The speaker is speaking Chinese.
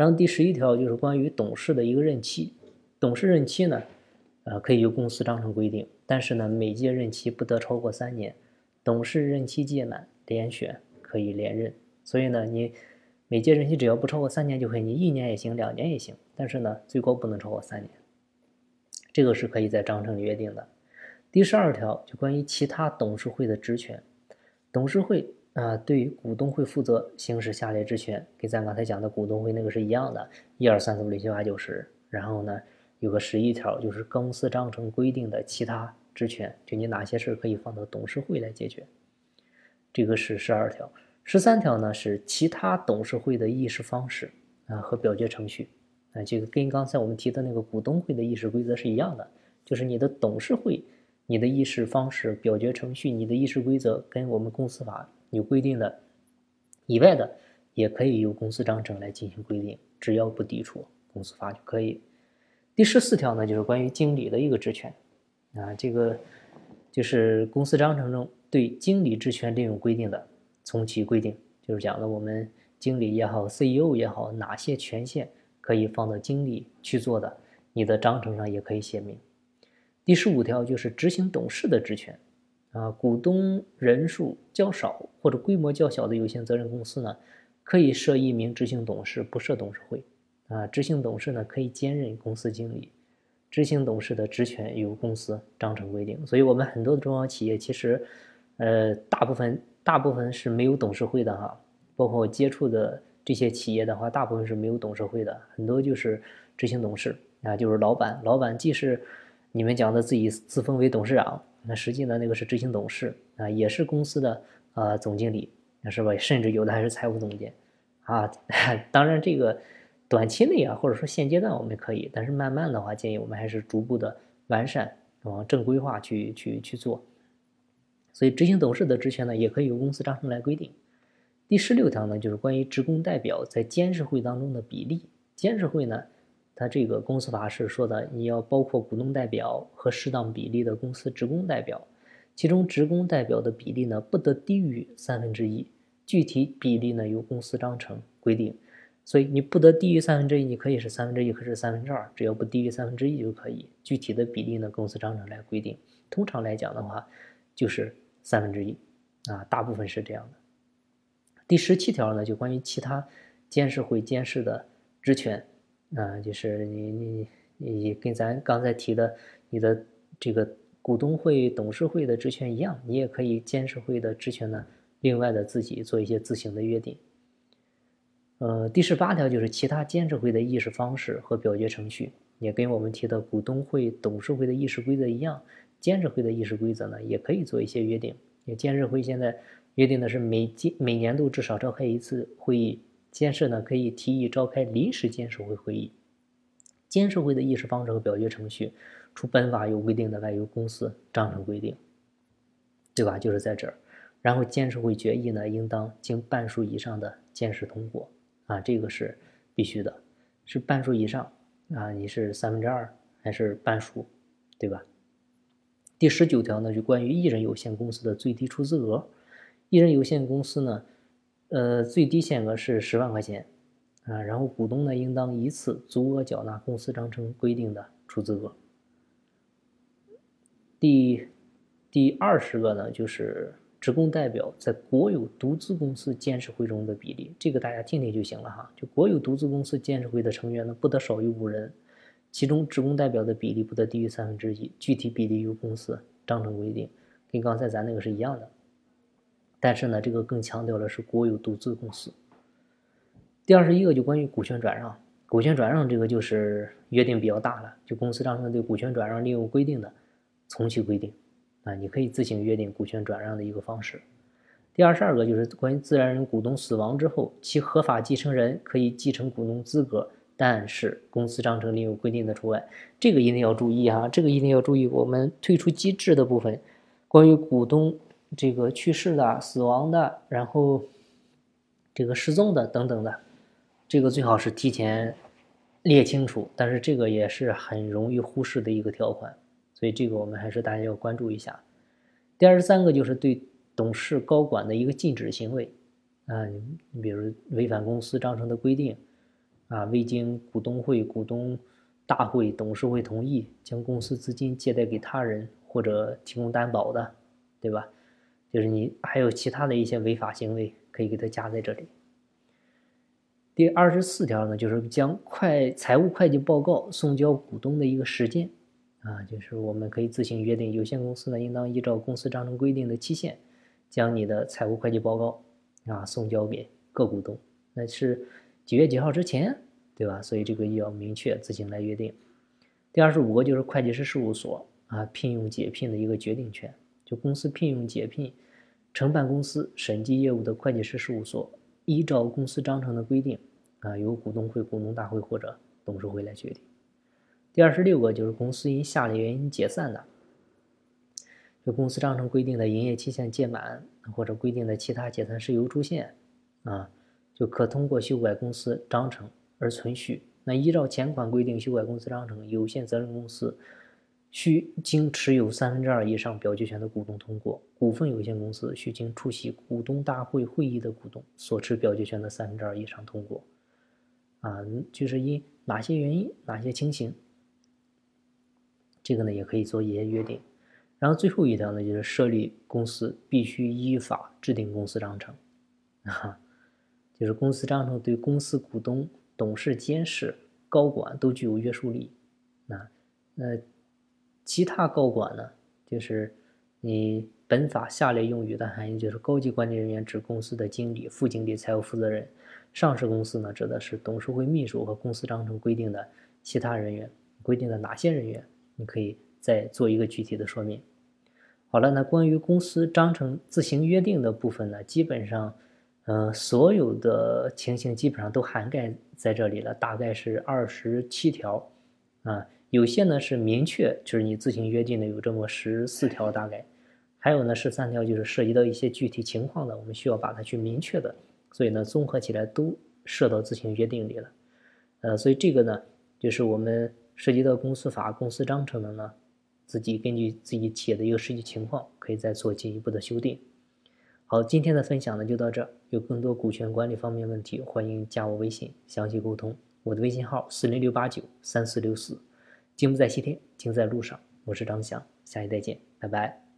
然后第十一条就是关于董事的一个任期，董事任期呢，呃，可以由公司章程规定，但是呢，每届任期不得超过三年，董事任期届满连选可以连任。所以呢，你每届任期只要不超过三年就可以，你一年也行，两年也行，但是呢，最高不能超过三年。这个是可以在章程里约定的。第十二条就关于其他董事会的职权，董事会。啊，对于股东会负责行使下列职权，跟咱刚才讲的股东会那个是一样的，一二三四五六七八九十。然后呢，有个十一条，就是公司章程规定的其他职权，就你哪些事可以放到董事会来解决。这个是十二条，十三条呢是其他董事会的议事方式啊和表决程序啊，这个跟刚才我们提的那个股东会的议事规则是一样的，就是你的董事会、你的议事方式、表决程序、你的议事规则跟我们公司法。有规定的以外的，也可以由公司章程来进行规定，只要不抵触公司法就可以。第十四条呢，就是关于经理的一个职权啊，这个就是公司章程中对经理职权另有规定的，从其规定，就是讲了我们经理也好，CEO 也好，哪些权限可以放到经理去做的，你的章程上也可以写明。第十五条就是执行董事的职权。啊，股东人数较少或者规模较小的有限责任公司呢，可以设一名执行董事，不设董事会。啊，执行董事呢可以兼任公司经理，执行董事的职权由公司章程规定。所以，我们很多的中小企业其实，呃，大部分大部分是没有董事会的哈。包括我接触的这些企业的话，大部分是没有董事会的，很多就是执行董事啊，就是老板。老板既是你们讲的自己自封为董事长。那实际呢，那个是执行董事啊，也是公司的呃总经理，是吧？甚至有的还是财务总监啊。当然，这个短期内啊，或者说现阶段我们可以，但是慢慢的话，建议我们还是逐步的完善，往正规化去去去做。所以，执行董事的职权呢，也可以由公司章程来规定。第十六条呢，就是关于职工代表在监事会当中的比例。监事会呢？它这个公司法是说的，你要包括股东代表和适当比例的公司职工代表，其中职工代表的比例呢不得低于三分之一，具体比例呢由公司章程规定。所以你不得低于三分之一，你可以是三分之一，可以是三分之二，只要不低于三分之一就可以。具体的比例呢，公司章程来规定。通常来讲的话，就是三分之一啊，大部分是这样的。第十七条呢，就关于其他监事会监事的职权。啊，就是你你你跟咱刚才提的你的这个股东会、董事会的职权一样，你也可以监事会的职权呢，另外的自己做一些自行的约定。呃，第十八条就是其他监事会的议事方式和表决程序，也跟我们提的股东会、董事会的议事规则一样，监事会的议事规则呢，也可以做一些约定。也监事会现在约定的是每季每年度至少召开一次会议。监事呢可以提议召开临时监事会会议，监事会的议事方式和表决程序，除本法有规定的外，由公司章程规定，对吧？就是在这儿。然后监事会决议呢，应当经半数以上的监事通过啊，这个是必须的，是半数以上啊，你是三分之二还是半数，对吧？第十九条呢，就关于一人有限公司的最低出资额，一人有限公司呢。呃，最低限额是十万块钱，啊，然后股东呢应当一次足额缴纳公司章程规定的出资额。第第二十个呢，就是职工代表在国有独资公司监事会中的比例，这个大家听听就行了哈。就国有独资公司监事会的成员呢，不得少于五人，其中职工代表的比例不得低于三分之一，具体比例由公司章程规定，跟刚才咱那个是一样的。但是呢，这个更强调的是国有独资公司。第二十一个就关于股权转让，股权转让这个就是约定比较大了，就公司章程对股权转让另有规定的，从其规定，啊，你可以自行约定股权转让的一个方式。第二十二个就是关于自然人股东死亡之后，其合法继承人可以继承股东资格，但是公司章程另有规定的除外，这个一定要注意哈，这个一定要注意。我们退出机制的部分，关于股东。这个去世的、死亡的，然后这个失踪的等等的，这个最好是提前列清楚。但是这个也是很容易忽视的一个条款，所以这个我们还是大家要关注一下。第二十三个就是对董事、高管的一个禁止行为啊，你比如违反公司章程的规定啊，未经股东会、股东大会、董事会同意，将公司资金借贷给他人或者提供担保的，对吧？就是你还有其他的一些违法行为，可以给它加在这里。第二十四条呢，就是将会财务会计报告送交股东的一个时间，啊，就是我们可以自行约定，有限公司呢应当依照公司章程规定的期限，将你的财务会计报告啊送交给各股东，那是几月几号之前，对吧？所以这个要明确自行来约定。第二十五个就是会计师事务所啊聘用解聘的一个决定权。就公司聘用解聘承办公司审计业务的会计师事务所，依照公司章程的规定，啊，由股东会、股东大会或者董事会来决定。第二十六个就是公司因下列原因解散的，就公司章程规定的营业期限届满或者规定的其他解散事由出现，啊，就可通过修改公司章程而存续。那依照前款规定修改公司章程，有限责任公司。需经持有三分之二以上表决权的股东通过，股份有限公司需经出席股东大会会议的股东所持表决权的三分之二以上通过。啊，就是因哪些原因、哪些情形，这个呢也可以做一些约定。然后最后一条呢，就是设立公司必须依法制定公司章程，啊，就是公司章程对公司股东、董事、监事、高管都具有约束力。那，那。其他高管呢，就是你本法下列用语的含义，就是高级管理人员指公司的经理、副经理、财务负责人；上市公司呢，指的是董事会秘书和公司章程规定的其他人员。规定的哪些人员，你可以再做一个具体的说明。好了，那关于公司章程自行约定的部分呢，基本上，嗯，所有的情形基本上都涵盖在这里了，大概是二十七条，啊。有些呢是明确，就是你自行约定的有这么十四条大概，还有呢十三条就是涉及到一些具体情况的，我们需要把它去明确的，所以呢综合起来都设到自行约定里了，呃，所以这个呢就是我们涉及到公司法、公司章程的呢，自己根据自己企业的一个实际情况，可以再做进一步的修订。好，今天的分享呢就到这儿，有更多股权管理方面问题，欢迎加我微信详细沟通，我的微信号四零六八九三四六四。心不在西天，情在路上。我是张翔，下期再见，拜拜。